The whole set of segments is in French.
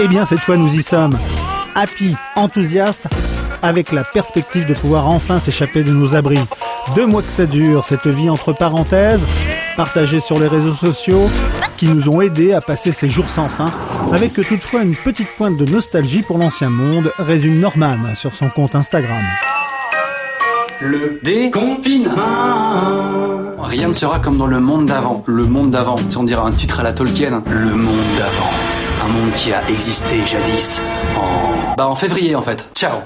Eh bien, cette fois, nous y sommes. Happy, enthousiaste, avec la perspective de pouvoir enfin s'échapper de nos abris. Deux mois que ça dure, cette vie entre parenthèses, partagée sur les réseaux sociaux, qui nous ont aidés à passer ces jours sans fin, avec toutefois une petite pointe de nostalgie pour l'ancien monde, résume Norman sur son compte Instagram. Le déconfinement. Rien ne sera comme dans le monde d'avant. Le monde d'avant, on dirait un titre à la Tolkien. Le monde d'avant. Un monde qui a existé jadis en... Bah en février en fait. Ciao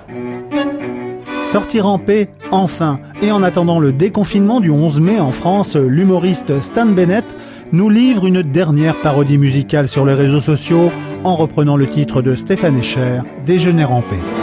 Sortir en paix, enfin. Et en attendant le déconfinement du 11 mai en France, l'humoriste Stan Bennett nous livre une dernière parodie musicale sur les réseaux sociaux en reprenant le titre de Stéphane Escher, Déjeuner en paix.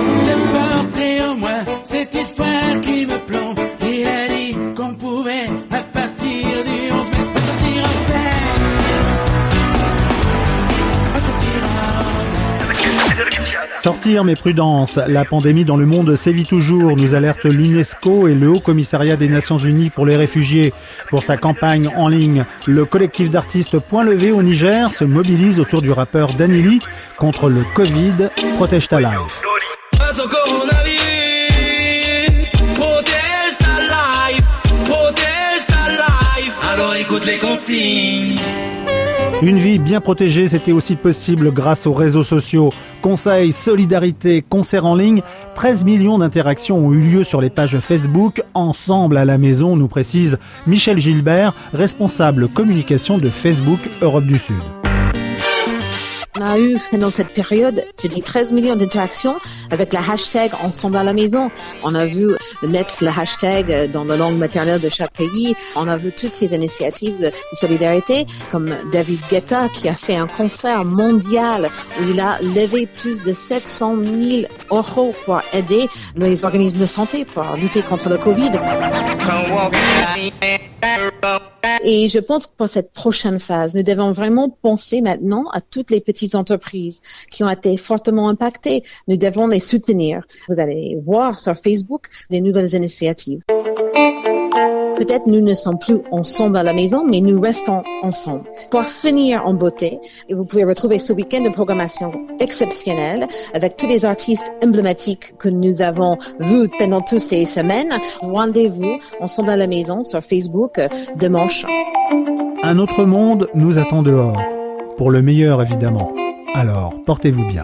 Sortir, mais prudence. La pandémie dans le monde sévit toujours, nous alerte l'UNESCO et le Haut Commissariat des Nations Unies pour les réfugiés. Pour sa campagne en ligne, le collectif d'artistes Point Levé au Niger se mobilise autour du rappeur Danili contre le Covid. Protège ta life. Alors écoute les consignes. Une vie bien protégée, c'était aussi possible grâce aux réseaux sociaux. Conseils, solidarité, concerts en ligne, 13 millions d'interactions ont eu lieu sur les pages Facebook. Ensemble à la maison, nous précise Michel Gilbert, responsable communication de Facebook Europe du Sud. On a eu pendant cette période, je dis 13 millions d'interactions avec la hashtag Ensemble à la maison. On a vu mettre le hashtag dans la langue maternelle de chaque pays. On a vu toutes ces initiatives de solidarité, comme David Guetta qui a fait un concert mondial où il a levé plus de 700 000 euros pour aider les organismes de santé pour lutter contre le Covid. Et je pense que pour cette prochaine phase, nous devons vraiment penser maintenant à toutes les petites entreprises qui ont été fortement impactées. Nous devons les soutenir. Vous allez voir sur Facebook des nouvelles initiatives. Peut-être nous ne sommes plus ensemble à la maison, mais nous restons ensemble. Pour finir en beauté, vous pouvez retrouver ce week-end une programmation exceptionnelle avec tous les artistes emblématiques que nous avons vus pendant toutes ces semaines. Rendez-vous ensemble à la maison sur Facebook dimanche. Un autre monde nous attend dehors. Pour le meilleur, évidemment. Alors, portez-vous bien.